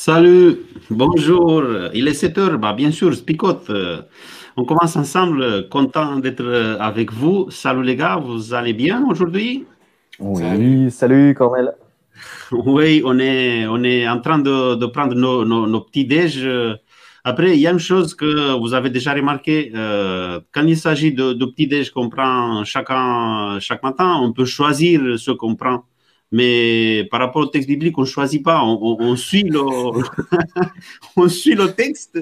Salut, bonjour. Il est 7 heures, bah, bien sûr, Spicote. On commence ensemble, content d'être avec vous. Salut les gars, vous allez bien aujourd'hui? Oui, salut, Cornel. Oui, on est, on est en train de, de prendre nos, nos, nos, petits déj. Après, il y a une chose que vous avez déjà remarqué, euh, quand il s'agit de, de petits déj qu'on prend chacun, chaque matin, on peut choisir ce qu'on prend. Mais par rapport au texte biblique, on ne choisit pas, on, on, on suit le, on suit le texte.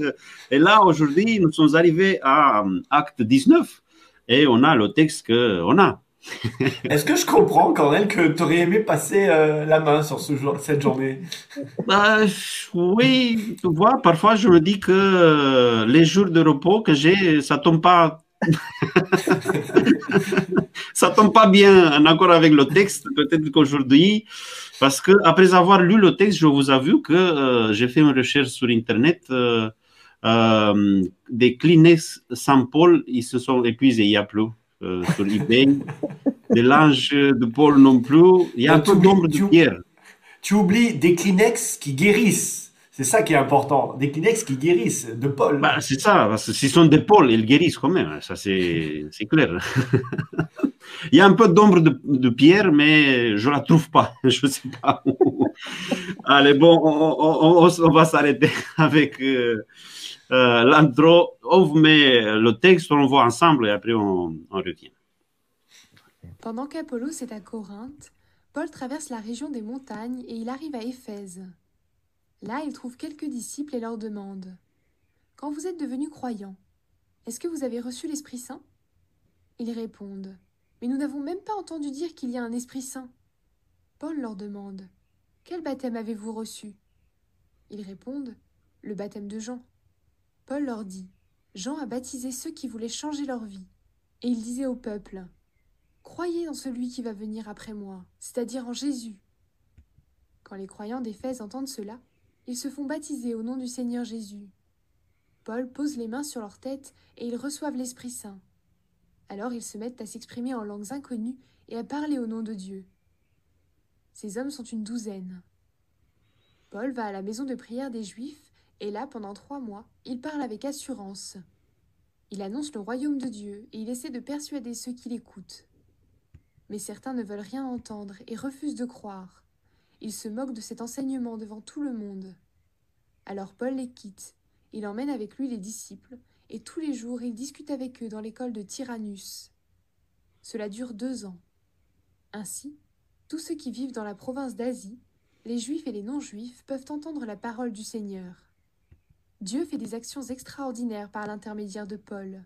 Et là, aujourd'hui, nous sommes arrivés à Acte 19 et on a le texte qu'on a. Est-ce que je comprends, Cornel, que tu aurais aimé passer euh, la main sur ce jour, cette journée? Bah, Oui, tu vois, parfois je me dis que les jours de repos que j'ai, ça tombe pas ça tombe pas bien en accord avec le texte. Peut-être qu'aujourd'hui, parce que après avoir lu le texte, je vous avoue que euh, j'ai fait une recherche sur Internet. Euh, euh, des Kleenex Saint-Paul, ils se sont épuisés, il n'y a plus sur eBay. des linges de Paul non plus. Il y a un peu d'ombre de pierre. Tu oublies des Kleenex qui guérissent. C'est ça qui est important. Des Kleenex qui guérissent, de Paul. Bah, c'est ça, parce que s'ils sont de Paul, ils guérissent quand même. Ça, c'est clair. Il y a un peu d'ombre de, de, pierre, mais je ne la trouve pas. Je ne sais pas où. Allez, bon, on, on, on va s'arrêter avec euh, euh, l'intro. On vous met le texte, on le voit ensemble et après on, on revient. Pendant qu'Apollos est à Corinthe, Paul traverse la région des montagnes et il arrive à Éphèse. Là, il trouve quelques disciples et leur demande Quand vous êtes devenus croyants, est-ce que vous avez reçu l'Esprit Saint? Ils répondent Mais nous n'avons même pas entendu dire qu'il y a un Esprit Saint. Paul leur demande Quel baptême avez-vous reçu? Ils répondent Le baptême de Jean. Paul leur dit Jean a baptisé ceux qui voulaient changer leur vie. Et il disait au peuple Croyez dans celui qui va venir après moi, c'est-à-dire en Jésus. Quand les croyants d'Éphèse entendent cela, ils se font baptiser au nom du Seigneur Jésus. Paul pose les mains sur leur tête et ils reçoivent l'Esprit Saint. Alors ils se mettent à s'exprimer en langues inconnues et à parler au nom de Dieu. Ces hommes sont une douzaine. Paul va à la maison de prière des Juifs et là, pendant trois mois, il parle avec assurance. Il annonce le royaume de Dieu et il essaie de persuader ceux qui l'écoutent. Mais certains ne veulent rien entendre et refusent de croire. Il se moque de cet enseignement devant tout le monde. Alors Paul les quitte, il emmène avec lui les disciples, et tous les jours il discute avec eux dans l'école de Tyrannus. Cela dure deux ans. Ainsi, tous ceux qui vivent dans la province d'Asie, les juifs et les non-juifs, peuvent entendre la parole du Seigneur. Dieu fait des actions extraordinaires par l'intermédiaire de Paul.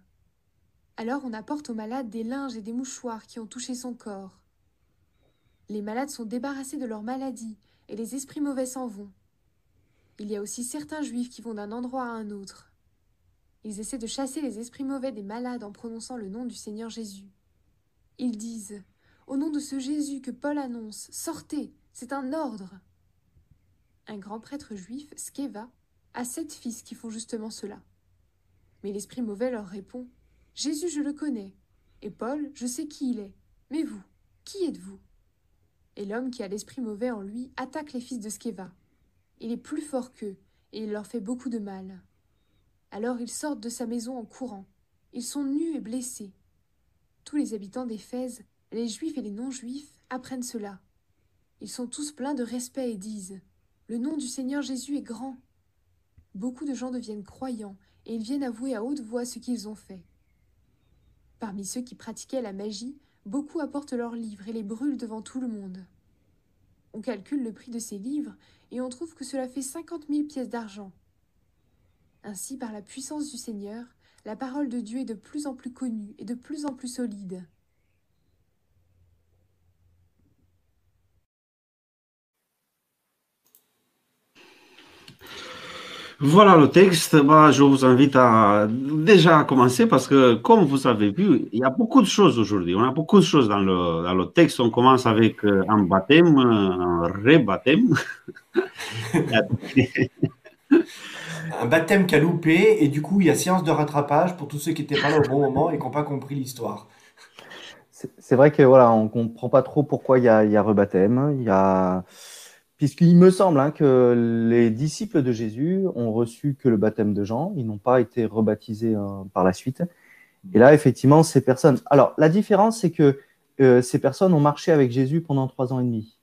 Alors on apporte aux malades des linges et des mouchoirs qui ont touché son corps. Les malades sont débarrassés de leur maladie et les esprits mauvais s'en vont. Il y a aussi certains juifs qui vont d'un endroit à un autre. Ils essaient de chasser les esprits mauvais des malades en prononçant le nom du Seigneur Jésus. Ils disent Au nom de ce Jésus que Paul annonce, sortez, c'est un ordre. Un grand prêtre juif, Skeva, a sept fils qui font justement cela. Mais l'esprit mauvais leur répond Jésus, je le connais, et Paul, je sais qui il est. Mais vous, qui êtes-vous? Et l'homme qui a l'esprit mauvais en lui attaque les fils de Skeva. Il est plus fort qu'eux, et il leur fait beaucoup de mal. Alors ils sortent de sa maison en courant. Ils sont nus et blessés. Tous les habitants d'Éphèse, les juifs et les non-juifs, apprennent cela. Ils sont tous pleins de respect et disent Le nom du Seigneur Jésus est grand. Beaucoup de gens deviennent croyants et ils viennent avouer à haute voix ce qu'ils ont fait. Parmi ceux qui pratiquaient la magie, beaucoup apportent leurs livres et les brûlent devant tout le monde. On calcule le prix de ces livres et on trouve que cela fait cinquante mille pièces d'argent. Ainsi, par la puissance du Seigneur, la parole de Dieu est de plus en plus connue et de plus en plus solide. Voilà le texte. Bah, je vous invite à déjà commencer parce que, comme vous avez vu, il y a beaucoup de choses aujourd'hui. On a beaucoup de choses dans le, dans le texte. On commence avec euh, un baptême, un rebaptême. un baptême qui a loupé et du coup, il y a séance de rattrapage pour tous ceux qui n'étaient pas là au bon moment et qui n'ont pas compris l'histoire. C'est vrai que voilà, on comprend pas trop pourquoi il y a, il y a rebaptême. Il y a puisqu'il me semble hein, que les disciples de Jésus ont reçu que le baptême de Jean, ils n'ont pas été rebaptisés hein, par la suite. Et là, effectivement, ces personnes. Alors, la différence, c'est que euh, ces personnes ont marché avec Jésus pendant trois ans et demi.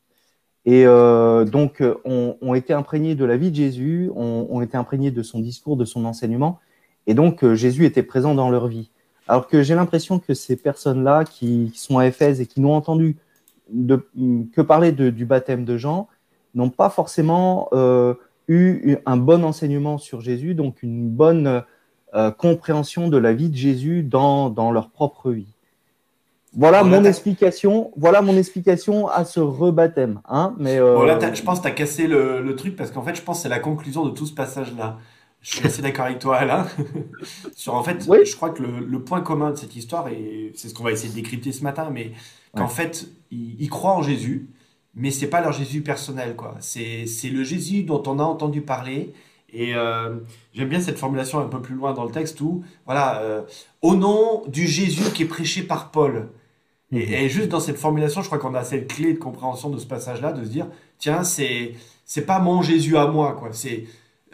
Et euh, donc, ont, été imprégnés de la vie de Jésus, ont, été imprégnés de son discours, de son enseignement. Et donc, euh, Jésus était présent dans leur vie. Alors que j'ai l'impression que ces personnes-là qui, sont à Éphèse et qui n'ont entendu que parler du baptême de Jean n'ont pas forcément euh, eu un bon enseignement sur Jésus, donc une bonne euh, compréhension de la vie de Jésus dans, dans leur propre vie. Voilà bon, mon explication. Voilà mon explication à ce rebaptême. Hein mais euh... bon, là, je pense que tu as cassé le, le truc parce qu'en fait, je pense que c'est la conclusion de tout ce passage-là. Je suis assez d'accord avec toi, Alain. Sur en fait, oui. je crois que le, le, point commun de cette histoire, et c'est ce qu'on va essayer de décrypter ce matin, mais qu'en ouais. fait, ils, ils, croient en Jésus, mais c'est pas leur Jésus personnel, quoi. C'est le Jésus dont on a entendu parler. Et euh, j'aime bien cette formulation un peu plus loin dans le texte où, voilà, euh, au nom du Jésus qui est prêché par Paul. Et, et juste dans cette formulation, je crois qu'on a cette clé de compréhension de ce passage-là, de se dire, tiens, c'est c'est pas mon Jésus à moi, quoi. C'est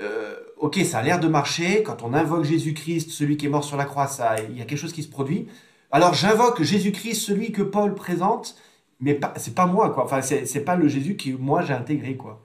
euh, ok, ça a l'air de marcher. Quand on invoque Jésus-Christ, celui qui est mort sur la croix, ça, il y a quelque chose qui se produit. Alors j'invoque Jésus-Christ, celui que Paul présente, mais c'est pas moi, quoi. Enfin, c'est, pas le Jésus que moi j'ai intégré, quoi.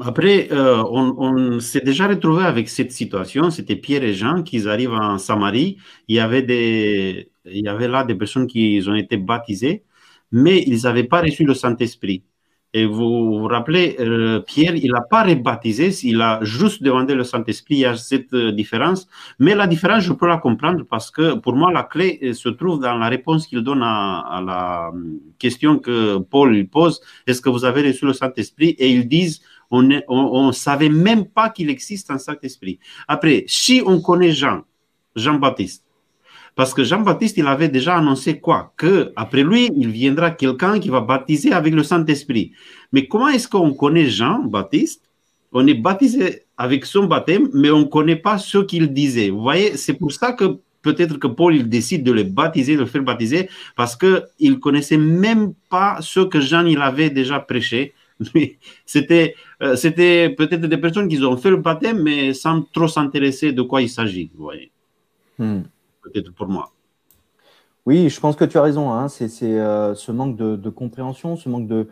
Après, euh, on, s'est déjà retrouvé avec cette situation. C'était Pierre et Jean qui arrivent en Samarie. Il y avait des, il y avait là des personnes qui ont été baptisées, mais ils n'avaient pas reçu le Saint-Esprit. Et vous vous rappelez, euh, Pierre, il n'a pas rebaptisé, il a juste demandé le Saint-Esprit, il y a cette euh, différence. Mais la différence, je peux la comprendre parce que pour moi, la clé euh, se trouve dans la réponse qu'il donne à, à, la question que Paul lui pose. Est-ce que vous avez reçu le Saint-Esprit? Et ils disent, on ne savait même pas qu'il existe un Saint-Esprit. Après, si on connaît Jean, Jean-Baptiste, parce que Jean-Baptiste, il avait déjà annoncé quoi? Que après lui, il viendra quelqu'un qui va baptiser avec le Saint-Esprit. Mais comment est-ce qu'on connaît Jean-Baptiste? On est baptisé avec son baptême, mais on ne connaît pas ce qu'il disait. Vous voyez, c'est pour ça que peut-être que Paul il décide de le baptiser, de le faire baptiser, parce qu'il ne connaissait même pas ce que Jean il avait déjà prêché. C'était euh, c'était peut-être des personnes qui ont fait le baptême, mais sans trop s'intéresser de quoi il s'agit. Vous voyez. Hmm peut-être pour moi. Oui, je pense que tu as raison. Hein. C'est euh, ce manque de, compréhension, ce manque de,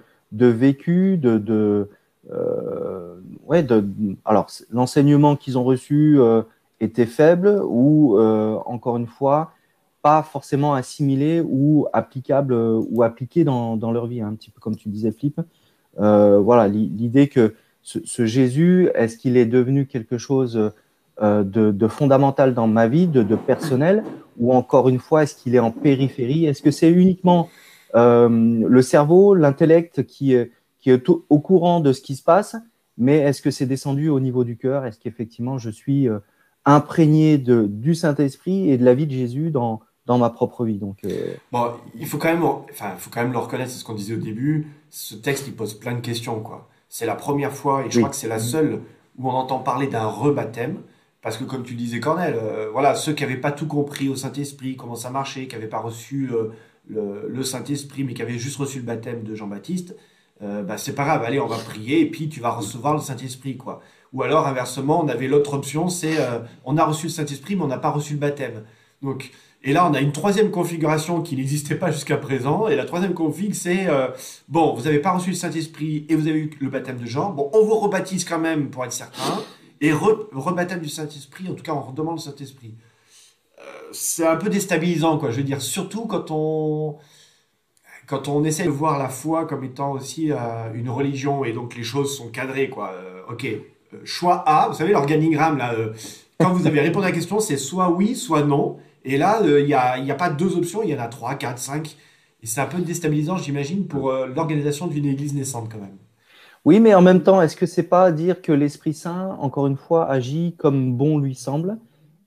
vécu, de, euh, alors l'enseignement qu'ils ont reçu euh, était faible ou encore une fois pas forcément assimilé ou applicable ou appliqué dans, leur vie, hein, un petit peu comme tu disais, Flip. voilà, l'idée que ce, Jésus, est-ce qu'il est devenu quelque chose de, de, fondamental dans ma vie, de, de, personnel, ou encore une fois, est-ce qu'il est en périphérie? Est-ce que c'est uniquement euh, le cerveau, l'intellect qui, qui est au, courant de ce qui se passe, mais est-ce que c'est descendu au niveau du cœur? Est-ce qu'effectivement je suis euh, imprégné de, du Saint-Esprit et de la vie de Jésus dans, dans ma propre vie? Donc, euh... bon, il faut quand même, enfin, il faut quand même le reconnaître, c'est ce qu'on disait au début. Ce texte, il pose plein de questions, quoi. C'est la première fois, et je oui. crois que c'est la seule où on entend parler d'un rebaptême. Parce que comme tu disais, Cornel, euh, voilà, ceux qui n'avaient pas tout compris au Saint-Esprit, comment ça marchait, qui n'avaient pas reçu euh, le, Saint-Esprit, mais qui avaient juste reçu le baptême de Jean-Baptiste, euh, bah, c'est pas grave, allez, on va prier, et puis tu vas recevoir le Saint-Esprit, quoi. Ou alors, inversement, on avait l'autre option, c'est on a reçu le Saint-Esprit, mais on n'a pas reçu le baptême. Donc, et là, on a une troisième configuration qui n'existait pas jusqu'à présent. Et la troisième config, c'est bon, vous n'avez pas reçu le Saint-Esprit et vous avez eu le baptême de Jean. Bon, on vous rebaptise quand même pour être certain et re, rebaptême du Saint-Esprit, en tout cas on redemande le Saint-Esprit. Euh, c'est un peu déstabilisant, quoi, je veux dire, surtout quand on, quand on essaie de voir la foi comme étant aussi euh, une religion et donc les choses sont cadrées, quoi. Euh, ok, choix A, vous savez l'organigramme là, quand vous avez répondu à la question, c'est soit oui, soit non. Et là, il n'y a, y a pas deux options, il y en a trois, quatre, cinq. Et c'est un peu déstabilisant, j'imagine, pour l'organisation d'une église naissante quand même. Oui, mais en même temps, est-ce que c'est pas dire que l'Esprit Saint, encore une fois, agit comme bon lui semble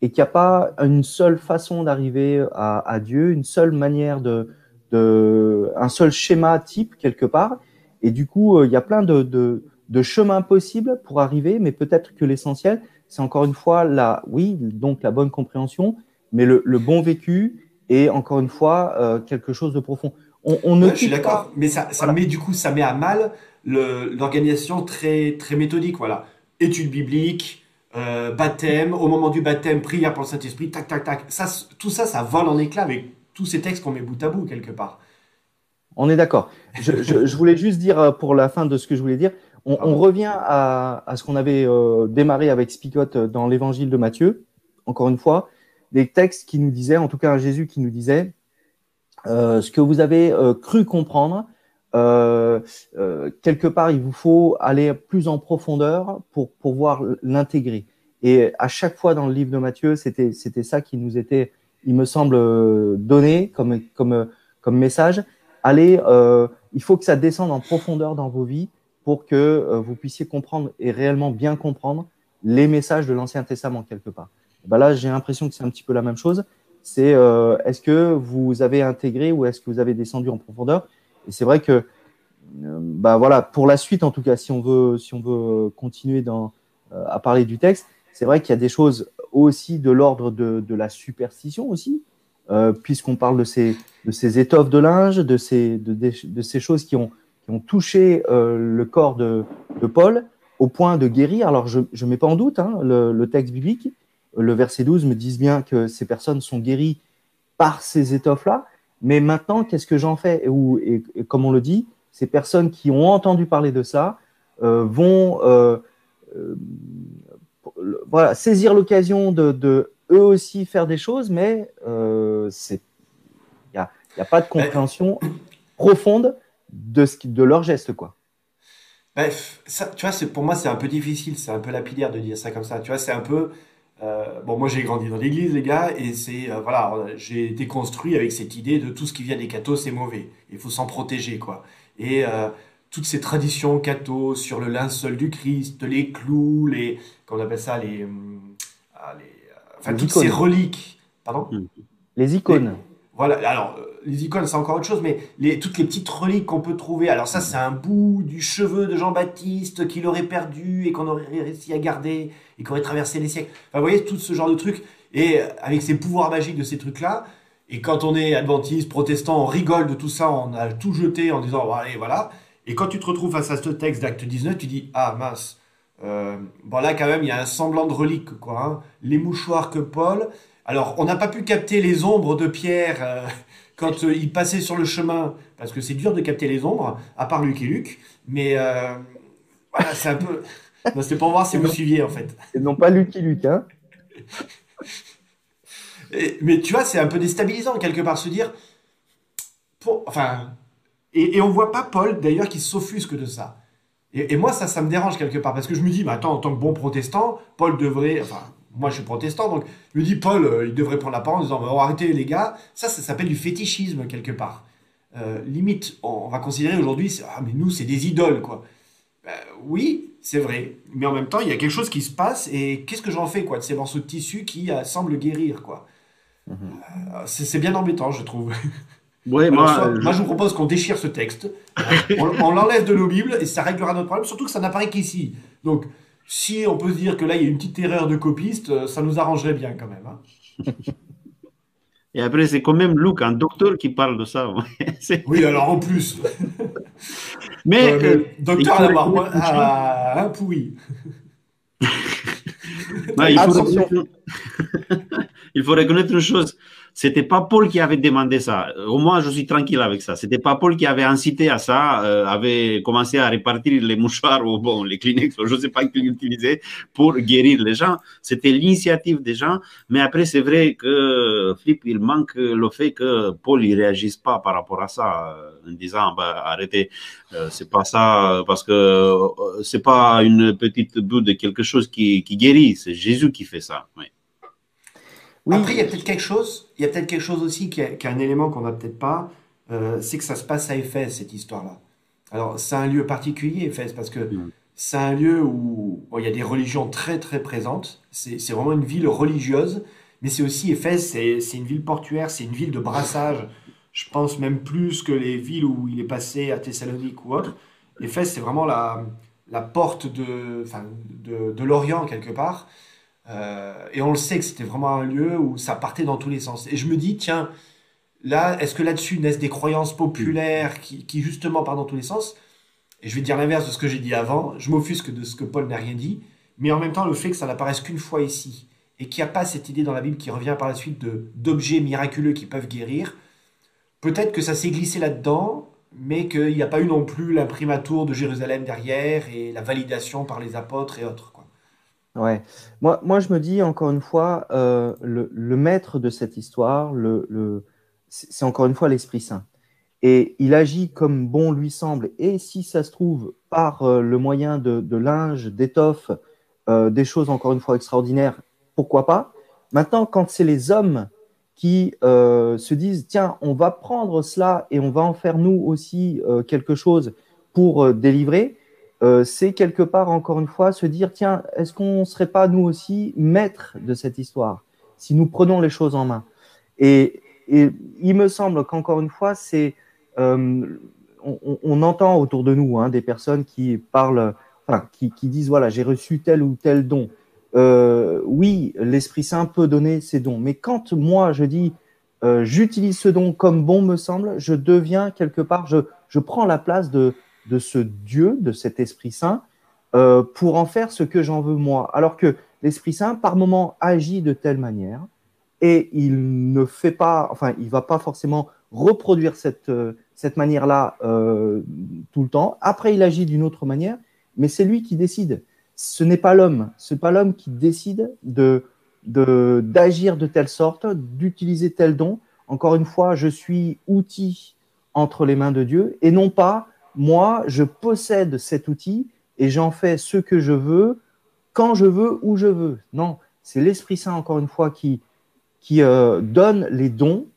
et qu'il n'y a pas une seule façon d'arriver à, Dieu, une seule manière de, de, un seul schéma type quelque part? Et du coup, euh, il y a plein de, de, de chemins possibles pour arriver, mais peut-être que l'essentiel, c'est encore une fois la, oui, donc la bonne compréhension, mais le, le bon vécu et encore une fois euh, quelque chose de profond. On, on ne ouais, je suis d'accord, mais ça, ça voilà. met du coup, ça met à mal l'organisation très, très méthodique. Voilà. Étude biblique, euh, baptême, au moment du baptême, prière pour le Saint-Esprit, tac, tac, tac. Ça, tout ça, ça vole en éclat avec tous ces textes qu'on met bout à bout quelque part. On est d'accord. Je, voulais juste dire euh, pour la fin de ce que je voulais dire, on, revient à, ce qu'on avait euh, démarré avec Spicot dans l'évangile de Matthieu, encore une fois, des textes qui nous disaient, en tout cas Jésus qui nous disait, ce que vous avez cru comprendre, euh, euh, quelque part, il vous faut aller plus en profondeur pour pouvoir l'intégrer. Et à chaque fois dans le livre de Matthieu, c'était c'était ça qui nous était, il me semble, donné comme comme comme message. Allez, euh, il faut que ça descende en profondeur dans vos vies pour que euh, vous puissiez comprendre et réellement bien comprendre les messages de l'Ancien Testament quelque part. Ben là, j'ai l'impression que c'est un petit peu la même chose. C'est euh, est-ce que vous avez intégré ou est-ce que vous avez descendu en profondeur? Et c'est vrai que, euh, bah voilà, pour la suite en tout cas, si on veut, si on veut continuer euh, à parler du texte, c'est vrai qu'il y a des choses aussi de l'ordre de, de, la superstition aussi, puisqu'on parle de ces, de ces étoffes de linge, de ces, de, de ces choses qui ont, qui ont touché le corps de, Paul au point de guérir. Alors je ne mets pas en doute hein, le, texte biblique, le verset 12 me dit bien que ces personnes sont guéries par ces étoffes-là, mais maintenant, qu'est-ce que j'en fais? Et, comme on le dit, ces personnes qui ont entendu parler de ça euh, vont euh, euh, voilà, saisir l'occasion de, eux aussi faire des choses, mais il n'y a, a, pas de compréhension profonde de, ce, de leur geste. Quoi. Bref, tu vois, pour moi, c'est un peu difficile, c'est un peu lapidaire de dire ça comme ça. Tu vois, c'est un peu euh, bon, moi j'ai grandi dans l'église, les gars, et c'est euh, voilà, j'ai été construit avec cette idée de tout ce qui vient des cathos, c'est mauvais. Il faut s'en protéger, quoi. Et euh, toutes ces traditions cathos sur le linceul du Christ, les clous, les, qu'on appelle ça, les, ah, les enfin toutes ces reliques, pardon, les icônes. Voilà, alors les icônes, c'est encore autre chose, mais toutes les petites reliques qu'on peut trouver. Alors ça, c'est un bout du cheveu de Jean-Baptiste qu'il aurait perdu et qu'on aurait réussi à garder et qu'on aurait traversé les siècles. Vous voyez, tout ce genre de trucs. Et avec ces pouvoirs magiques de ces trucs-là, et quand on est adventiste, protestant, on rigole de tout ça, on a tout jeté en disant, bon, allez, voilà. Et quand tu te retrouves face à ce texte d'acte 19, tu dis, ah mince, euh, bon là quand même, il y a un semblant de relique, quoi. Hein. Les mouchoirs que Paul... Alors, on n'a pas pu capter les ombres de Pierre... Euh, quand euh, il passait sur le chemin, parce que c'est dur de capter les ombres, à part Luc et Luc, mais euh, voilà, c'est un peu. C'est pour voir si vous suiviez en fait. Et non pas Luc et Luc, hein. mais tu vois, c'est un peu déstabilisant quelque part se dire. Pour, enfin, et, et on voit pas Paul d'ailleurs qui s'offusque de ça. Et, et, moi, ça, ça me dérange quelque part parce que je me dis, mais attends, en tant que bon protestant, Paul devrait, enfin, moi je suis protestant, donc je me dis, Paul, euh, il devrait prendre la parole en disant, on va arrêter les gars. Ça, ça s'appelle du fétichisme quelque part. Euh, limite, on va considérer aujourd'hui, ah mais nous c'est des idoles quoi. Ben, oui, c'est vrai, mais en même temps il y a quelque chose qui se passe et qu'est-ce que j'en fais quoi de ces morceaux de tissu qui euh, semblent guérir quoi. Mhm. c'est bien embêtant je trouve. Ouais, moi, moi, je vous propose qu'on déchire ce texte, on, on l'enlève de nos bibles et ça réglera notre problème, surtout que ça n'apparaît qu'ici. Donc si on peut se dire que là, il y a une petite erreur de copiste, euh, ça nous arrangerait bien quand même. Hein. Et après, c'est quand même Luc, un docteur, qui parle de ça. oui, alors en plus. mais, euh, docteur à la ah, un pourri. il, faut il faut reconnaître une chose c'était pas Paul qui avait demandé ça. Au moins, je suis tranquille avec ça. C'était pas Paul qui avait incité à ça, euh, avait commencé à répartir les mouchoirs ou bon, les Kleenex, je sais pas qui utiliser pour guérir les gens. C'était l'initiative des gens. Mais après, c'est vrai que Flip, il manque le fait que Paul, il réagisse pas par rapport à ça, euh, en disant, bah, arrêtez, euh, c'est pas ça, parce que c'est pas une petite bout de quelque chose qui, qui guérit. C'est Jésus qui fait ça. Oui. Après, il y a peut-être quelque chose, il y a peut-être quelque chose aussi qui est, un élément qu'on n'a peut-être pas, euh, c'est que ça se passe à Éphèse, cette histoire-là. Alors, c'est un lieu particulier, Éphèse, parce que c'est un lieu où il y a des religions très, très présentes. C'est vraiment une ville religieuse, mais c'est aussi, Éphèse, c'est une ville portuaire, c'est une ville de brassage. Je pense même plus que les villes où il est passé à Thessalonique ou autre. Éphèse, c'est vraiment la, la porte de, de, de l'Orient, quelque part. Euh, et on le sait que c'était vraiment un lieu où ça partait dans tous les sens. Et je me dis, tiens, là, est-ce que là-dessus naissent des croyances populaires qui, qui, justement partent dans tous les sens? Et je vais dire l'inverse de ce que j'ai dit avant, je m'offusque de ce que Paul n'a rien dit, mais en même temps, le fait que ça n'apparaisse qu'une fois ici, et qu'il n'y a pas cette idée dans la Bible qui revient par la suite d'objets miraculeux qui peuvent guérir, peut-être que ça s'est glissé là-dedans, mais qu'il n'y a pas eu non plus l'imprimatur de Jérusalem derrière et la validation par les apôtres et autres. Ouais. Moi, moi, je me dis encore une fois, euh, le, maître de cette histoire, le, c'est encore une fois l'Esprit Saint. Et il agit comme bon lui semble. Et si ça se trouve, par euh, le moyen de, de linge, d'étoffe, euh, des choses encore une fois extraordinaires, pourquoi pas? Maintenant, quand c'est les hommes qui se disent tiens, on va prendre cela et on va en faire nous aussi quelque chose pour euh, c'est quelque part encore une fois se dire tiens, est-ce qu'on ne serait pas nous aussi maîtres de cette histoire si nous prenons les choses en main? Et, il me semble qu'encore une fois, c'est on, on, entend autour de nous hein, des personnes qui parlent, enfin, qui, disent voilà, j'ai reçu tel ou tel don. Euh, oui, l'Esprit Saint peut donner ses dons, mais quand moi je dis euh, j'utilise ce don comme bon me semble, je deviens quelque part, je, je prends la place de, de ce Dieu, de cet Esprit Saint, euh, pour en faire ce que j'en veux moi. Alors que l'Esprit Saint, par moment, agit de telle manière et il ne fait pas, enfin, il va pas forcément reproduire cette, euh, cette manière-là euh, tout le temps. Après, il agit d'une autre manière, mais c'est lui qui décide ce n'est pas l'homme, ce n'est pas l'homme qui décide de d'agir de, telle sorte, d'utiliser tel don. Encore une fois, je suis outil entre les mains de Dieu et non pas moi, je possède cet outil et j'en fais ce que je veux, quand je veux, où je veux. Non, c'est l'Esprit Saint, encore une fois, qui, euh, donne les dons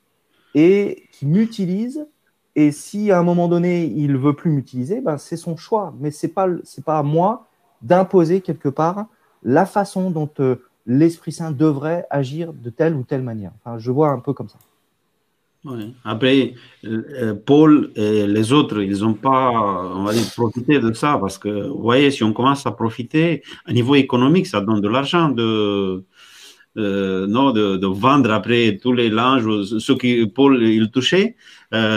et qui m'utilise. Et si à un moment donné, il veut plus m'utiliser, ben, c'est son choix. Mais ce n'est pas, à moi d'imposer quelque part la façon dont euh, l'Esprit Saint devrait agir de telle ou telle manière. Je vois un peu comme ça. Après, euh, Paul et les autres, ils n'ont pas, on va dire, profité de ça parce que, vous voyez, si on commence à profiter, à niveau économique, ça donne de l'argent de, euh, non, de, vendre après tous les linges, ce que Paul il touchait,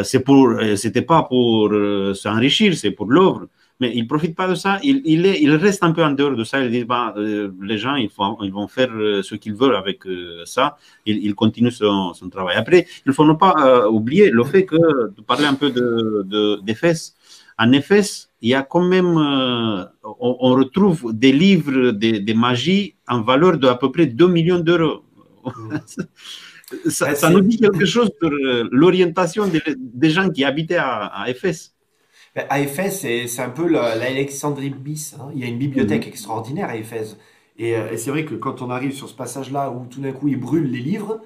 c'est pour, c'était pas pour s'enrichir, c'est pour l'œuvre mais il ne profite pas de ça. Il, il, est, il, reste un peu en dehors de ça. Il dit bah, euh, les gens, ils, font, ils, vont faire euh, ce qu'ils veulent avec euh, ça. Il, continue son, son, travail. Après, il ne faut ne pas oublier le fait que, de parler un peu d'Éphèse, de, en Éphèse, il y a quand même, on, on, retrouve des livres de, de, magie en valeur de à peu près 2 millions d'euros. ça, ça, nous dit quelque chose sur l'orientation des, des, gens qui habitaient à, à Éphèse. À Éphèse, c'est un peu l'Alexandrie bis. Hein. Il y a une bibliothèque mhm. extraordinaire à Éphèse. Euh, et, c'est vrai que quand on arrive sur ce passage-là où tout d'un coup ils brûlent les livres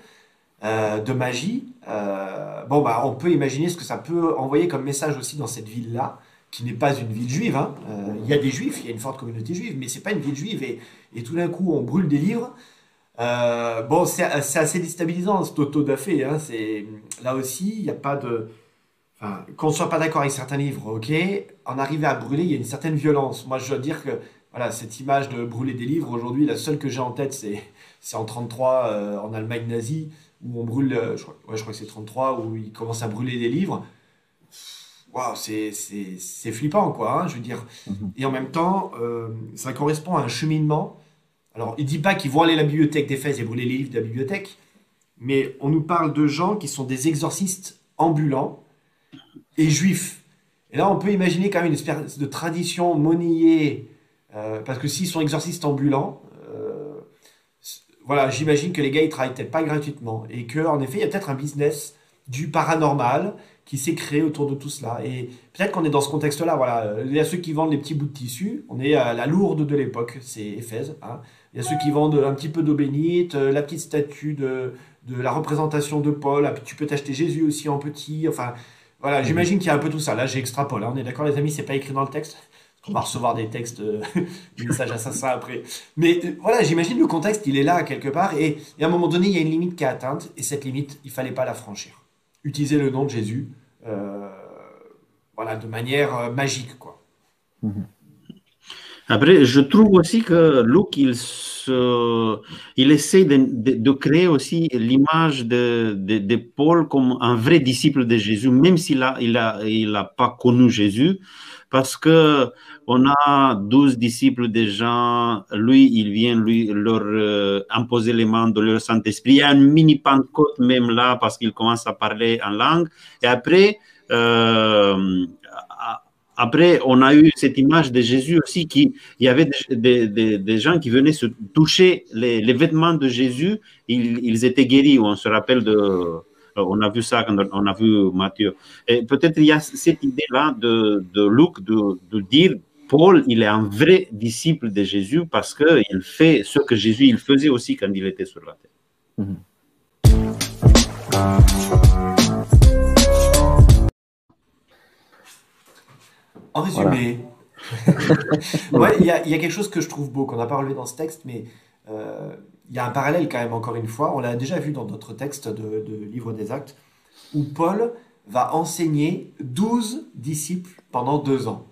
euh, de magie, euh, bon bah on peut imaginer ce que ça peut envoyer comme message aussi dans cette ville-là, qui n'est pas une ville juive. Hein. il y a des juifs, il y a une forte communauté juive, mais c'est pas une ville juive. Et, et tout d'un coup on brûle des livres. bon, c'est assez déstabilisant ce d'affaires. Hein. Là aussi, il n'y a pas de qu'on ne soit pas d'accord avec certains livres, ok, en arriver à brûler, il y a une certaine violence. Moi, je dois dire que voilà, cette image de brûler des livres, aujourd'hui, la seule que j'ai en tête, c'est, c'est en 33, euh, en Allemagne nazie, où on brûle, euh, je, crois, je crois que c'est 33, où ils commencent à brûler des livres. Waouh, c'est, c'est, c'est flippant, quoi, hein, je veux dire. Mhm. Et en même temps, euh, ça correspond à un cheminement. Alors, il ne dit pas qu'ils vont aller à la bibliothèque d'Éphèse et brûler les livres de la bibliothèque, mais on nous parle de gens qui sont des exorcistes ambulants, et juifs. Et là, on peut imaginer quand même une espèce de tradition monnayée, euh, parce que s'ils sont exorcistes ambulants, euh, voilà, j'imagine que les gars, ils travaillent peut-être pas gratuitement, et qu'en effet, il y a peut-être un business du paranormal qui s'est créé autour de tout cela. Et peut-être qu'on est dans ce contexte-là. Voilà, il y a ceux qui vendent les petits bouts de tissu. On est à la lourde de l'époque, c'est Éphèse. Hein. Il y a ceux qui vendent un petit peu d'eau bénite, euh, la petite statue de, de la représentation de Paul. Ah, tu peux t'acheter Jésus aussi en petit. Enfin, voilà, j'imagine qu'il y a un peu tout ça. Là, j'extrapole. Hein. On est d'accord, les amis, c'est pas écrit dans le texte? On va recevoir des textes, euh, des messages après. Mais euh, voilà, j'imagine le contexte, il est là quelque part. Et, à un moment donné, il y a une limite qui est atteinte. Et cette limite, il fallait pas la franchir. Utiliser le nom de Jésus, euh, voilà, de manière magique, quoi. Mhm. Après, je trouve aussi que Luc, il, il essaie de, créer aussi l'image de, de, Paul comme un vrai disciple de Jésus, même s'il n'a il a, il a pas connu Jésus, parce que on a douze disciples déjà. Lui, il vient lui leur euh, imposer les mains de leur Saint-Esprit. Il y a une mini Pentecôte même là parce qu'il commence à parler en langue. Et après, euh, après, on a eu cette image de Jésus aussi, qui il y avait des, des, gens qui venaient se toucher les, les vêtements de Jésus, ils, ils, étaient guéris. On se rappelle de, on a vu ça quand on a vu Matthieu. Et peut-être il y a cette idée-là de, de Luc de, de, dire Paul, il est un vrai disciple de Jésus parce qu'il fait ce que Jésus il faisait aussi quand il était sur la terre. Mm En résumé, ouais, il y, a, y, a quelque chose que je trouve beau qu'on n'a pas relevé dans ce texte, mais euh, il y a un parallèle quand même, encore une fois. On l'a déjà vu dans d'autres textes de, de, Livre des Actes, où Paul va enseigner 12 disciples pendant deux ans.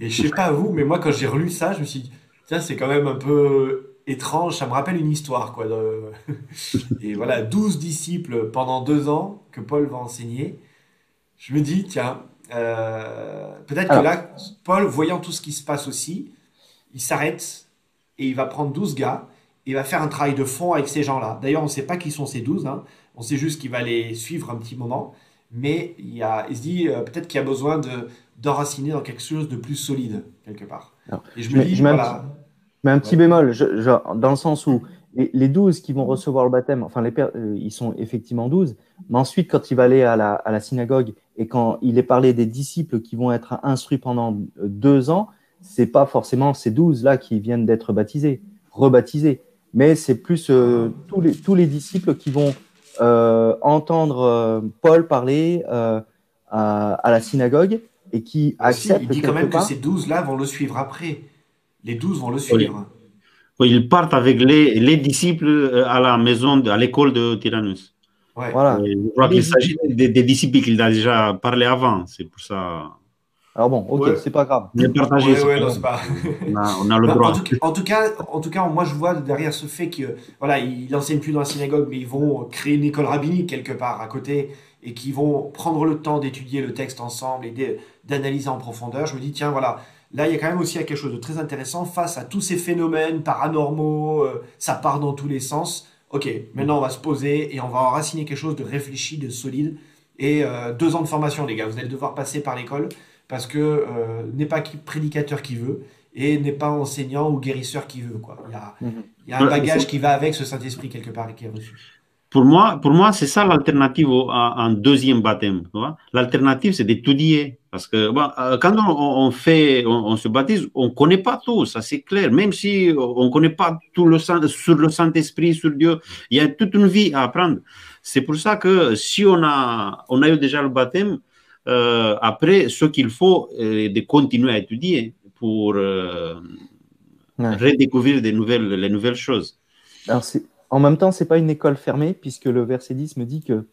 Et je sais pas vous, mais moi, quand j'ai relu ça, je me suis dit, tiens, c'est quand même un peu étrange. Ça me rappelle une histoire, quoi. De... Et voilà, 12 disciples pendant deux ans que Paul va enseigner. Je me dis, tiens, euh, peut-être que là, Paul, voyant tout ce qui se passe aussi, il s'arrête et il va prendre 12 gars et il va faire un travail de fond avec ces gens-là. D'ailleurs, on ne sait pas qui sont ces 12, hein. on sait juste qu'il va les suivre un petit moment, mais il, y a, il se dit euh, peut-être qu'il y a besoin de, d'enraciner dans quelque chose de plus solide, quelque part. et je me dis, je mets, voilà. un petit, mets un petit bémol, je, je, dans le sens où les, les 12 qui vont recevoir le baptême, enfin, les, euh, ils sont effectivement 12, mais ensuite, quand il va aller à la, à la synagogue et quand il est parlé des disciples qui vont être instruits pendant deux ans, c'est pas forcément ces douze là qui viennent d'être baptisés, rebaptisés, mais c'est plus euh, tous, les, tous les disciples qui vont euh, entendre euh, Paul parler euh, à, à, la synagogue et qui acceptent. il dit quand même part... que ces douze là vont le suivre après. Les douze vont le suivre. Oui. Ils partent avec les, les disciples à la maison, à l'école de Tyrannus. Ouais. Voilà. Je crois qu'il s'agit des, des, disciples qu'il a déjà parlé avant. C'est pour ça. Alors bon, ok, ouais. c'est pas grave. Mais partagé, ouais, ouais, non, pas... on, a, on a le droit. En tout, en tout, cas, en tout cas, moi je vois derrière ce fait que voilà, ils n'enseignent plus dans la synagogue, mais ils vont créer une école rabbinique quelque part à côté et qui vont prendre le temps d'étudier le texte ensemble et d'analyser en profondeur. Je me dis tiens voilà, là il y a quand même aussi quelque chose de très intéressant face à tous ces phénomènes paranormaux, euh, ça part dans tous les sens ok, maintenant on va se poser et on va enraciner quelque chose de réfléchi, de solide. Et euh, deux ans de formation, les gars, vous allez devoir passer par l'école parce que euh, n'est pas prédicateur qui veut et n'est pas enseignant ou guérisseur qui veut. Quoi. Il, y a, il y a un bagage qui va avec ce Saint-Esprit quelque part et qui est reçu. Pour moi, pour moi c'est ça l'alternative à un deuxième baptême. L'alternative, c'est d'étudier. Parce que bon, quand on, on fait, on, on, se baptise, on ne connaît pas tout, ça c'est clair. Même si on ne connaît pas tout le sur le Saint-Esprit, sur Dieu, il y a toute une vie à apprendre. C'est pour ça que si on a, on a eu déjà le baptême, euh, après, ce qu'il faut, est de continuer à étudier pour euh, ouais. redécouvrir des nouvelles, les nouvelles choses. Alors, en même temps, ce n'est pas une école fermée, puisque le verset 10 me dit que,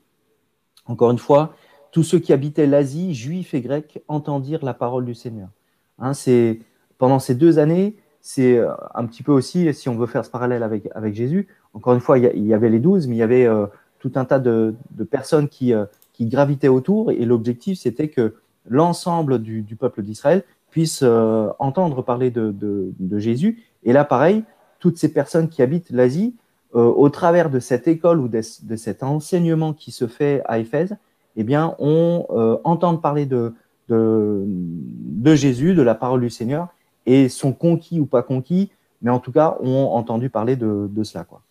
encore une fois, tous ceux qui habitaient l'Asie, juifs et grecs, entendirent la parole du Seigneur. Hein, c'est pendant ces deux années, c'est un petit peu aussi, si on veut faire ce parallèle avec, avec Jésus, encore une fois, il y, avait les douze, mais il y avait euh, tout un tas de, personnes qui, euh, qui, gravitaient autour, et l'objectif, c'était que l'ensemble du, peuple d'Israël puisse euh, entendre parler de, de, Jésus. Et là, pareil, toutes ces personnes qui habitent l'Asie, euh, au travers de cette école ou de, cet enseignement qui se fait à Éphèse, eh bien, on euh, entend parler de, de, Jésus, de la parole du Seigneur, et sont conquis ou pas conquis, mais en tout cas ont entendu parler de, de cela. Quoi.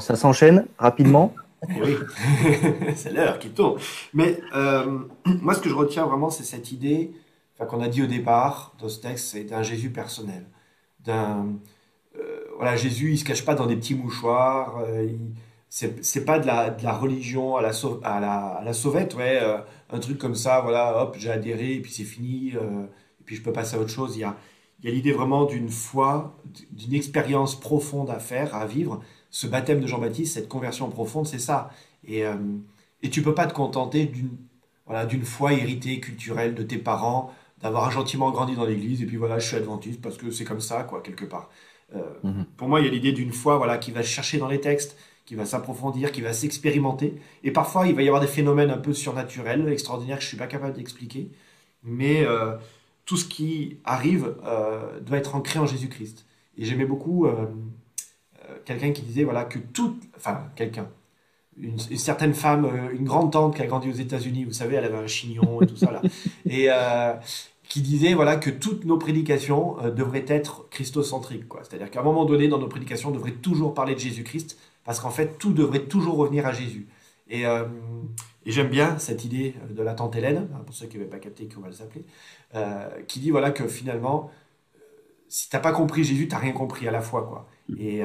Ça s'enchaîne rapidement. Oui, c'est l'heure qui tourne. Mais euh, moi, ce que je retiens vraiment, c'est cette idée qu'on a dit au départ dans ce texte, c'est d'un Jésus personnel, d'un euh, voilà, Jésus, il se cache pas dans des petits mouchoirs. Euh, c'est pas de la, religion à la, à la, à sauvette, euh, un truc comme ça, voilà, hop, j'ai adhéré, et puis c'est fini, euh, et puis je peux passer à autre chose. Il y a, il y a l'idée vraiment d'une foi, d'une expérience profonde à faire, à vivre. Ce baptême de Jean-Baptiste, cette conversion profonde, c'est ça. Et, et tu peux pas te contenter d'une voilà, d'une foi héritée, culturelle de tes parents, d'avoir gentiment grandi dans l'église, et puis voilà, je suis adventiste parce que c'est comme ça, quoi, quelque part. Euh, -hmm. Pour moi, il y a l'idée d'une foi voilà, qui va chercher dans les textes, qui va s'approfondir, qui va s'expérimenter. Et parfois, il va y avoir des phénomènes un peu surnaturels, extraordinaires, que je ne suis pas capable d'expliquer. Mais euh, tout ce qui arrive euh, doit être ancré en Jésus-Christ. Et j'aimais beaucoup quelqu'un qui disait voilà, que toute. Enfin, quelqu'un. Une, certaine femme, une grande tante qui a grandi aux États-Unis, vous savez, elle avait un chignon et tout ça là. Et qui disait voilà que toutes nos prédications devraient être christocentriques. C'est-à-dire qu'à un moment donné dans nos prédications on devrait toujours parler de Jésus-Christ parce qu'en fait, tout devrait toujours revenir à Jésus. Et, euh, j'aime bien cette idée de la tante Hélène, hein, pour ceux qui n'avaient pas capté qu'on va le s'appeler, euh, qui dit voilà que finalement, euh, si tu n'as pas compris Jésus, tu n'as rien compris à la fois. Quoi. Et,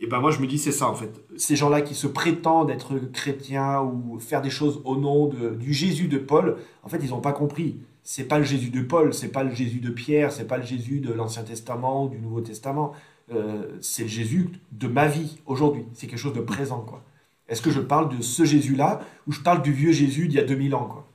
et ben moi, je me dis, c'est ça en fait. Ces gens-là qui se prétendent être chrétiens ou faire des choses au nom de, du Jésus de Paul, en fait, ils n'ont pas compris. C'est pas le Jésus de Paul, c'est pas le Jésus de Pierre, c'est pas le Jésus de l'Ancien Testament ou du Nouveau Testament. Euh, c'est Jésus de ma vie aujourd'hui. C'est quelque chose de présent. quoi. Est-ce que je parle de ce Jésus-là ou je parle du vieux Jésus d'il y a 2000 ans quoi?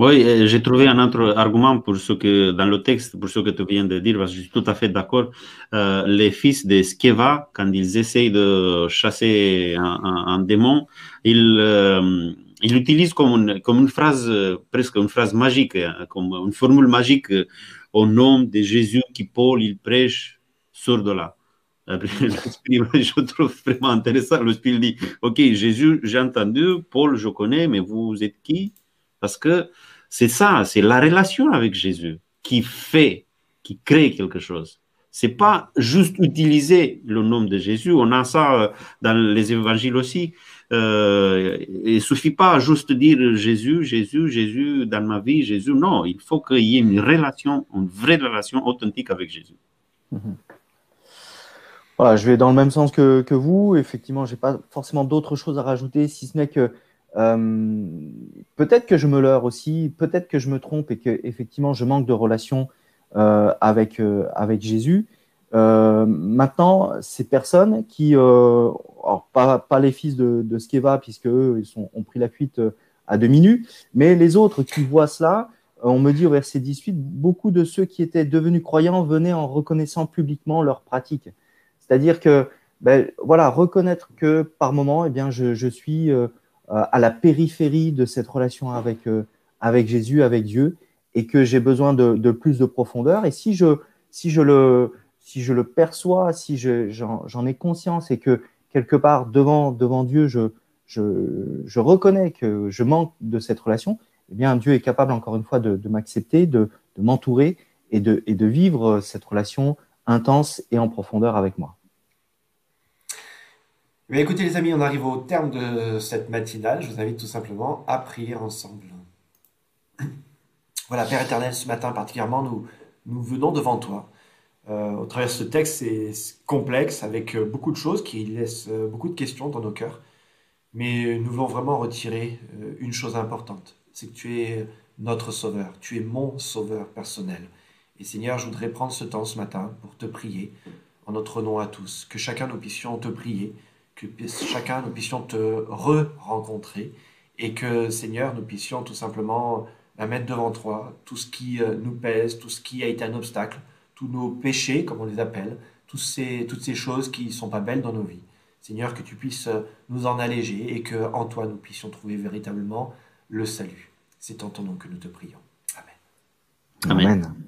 Oui, j'ai trouvé un autre argument pour ce que, dans le texte, pour ce que tu viens de dire, parce que je suis tout à fait d'accord. Euh, les fils de Skeva, quand ils essayent de chasser un, démon, ils, euh, ils utilisent comme une, phrase, presque une phrase magique, hein, comme une formule magique, au nom de Jésus qui Paul, il prêche, sort de là. je trouve vraiment intéressant. Le Spirit dit, OK, Jésus, j'ai entendu, Paul, je connais, mais vous êtes qui? Parce que c'est ça, c'est la relation avec Jésus qui fait, qui crée quelque chose. C'est pas juste utiliser le nom de Jésus. On a ça euh, dans les évangiles aussi. Euh, il suffit pas juste dire Jésus, Jésus, Jésus dans ma vie, Jésus. Non, il faut qu'il y ait une relation, une vraie relation authentique avec Jésus. Mm-hmm. Voilà, je vais dans le même sens que, que vous. Effectivement, j'ai pas forcément d'autres choses à rajouter, si ce n'est que euh, peut-être que je me leurre aussi, peut-être que je me trompe et que effectivement je manque de relation euh, avec euh, avec Jésus. Euh, maintenant, ces personnes qui, euh, alors pas, les fils de, de Skeva puisque eux ils ont pris la fuite euh, à demi nu, mais les autres qui voient cela, on me dit au verset 18, beaucoup de ceux qui étaient devenus croyants venaient en reconnaissant publiquement leurs pratiques. C'est-à-dire que, ben, voilà, reconnaître que par moment, eh bien, je, suis à la périphérie de cette relation avec, avec Jésus, avec Dieu, et que j'ai besoin de, de, plus de profondeur. Et si je, si je, le, si je le perçois, si j'en ai conscience et que quelque part devant, devant Dieu, je, je, je, reconnais que je manque de cette relation, eh bien, Dieu est capable, encore une fois, de, m'accepter, de, de m'entourer et de, et de vivre cette relation intense et en profondeur avec moi. Mais écoutez les amis, on arrive au terme de cette matinale. Je vous invite tout simplement à prier ensemble. Voilà, Père éternel, ce matin particulièrement, nous, nous venons devant toi. Euh, au travers de ce texte, c'est complexe, avec euh, beaucoup de choses qui laissent euh, beaucoup de questions dans nos cœurs. Mais nous voulons vraiment retirer une chose importante, c'est que tu es notre sauveur, tu es mon sauveur personnel. Et Seigneur, je voudrais prendre ce temps ce matin pour te prier, en notre nom à tous, que chacun nous puissions te prier, que chacun nous puissions te re-rencontrer et que Seigneur, nous puissions tout simplement la mettre devant toi, tout ce qui nous pèse, tout ce qui a été un obstacle, tous nos péchés, comme on les appelle, toutes ces, toutes ces choses qui ne sont pas belles dans nos vies. Seigneur, que tu puisses nous en alléger et que en toi nous puissions trouver véritablement le salut. C'est en ton nom que nous te prions. Amen. Amen. Amen.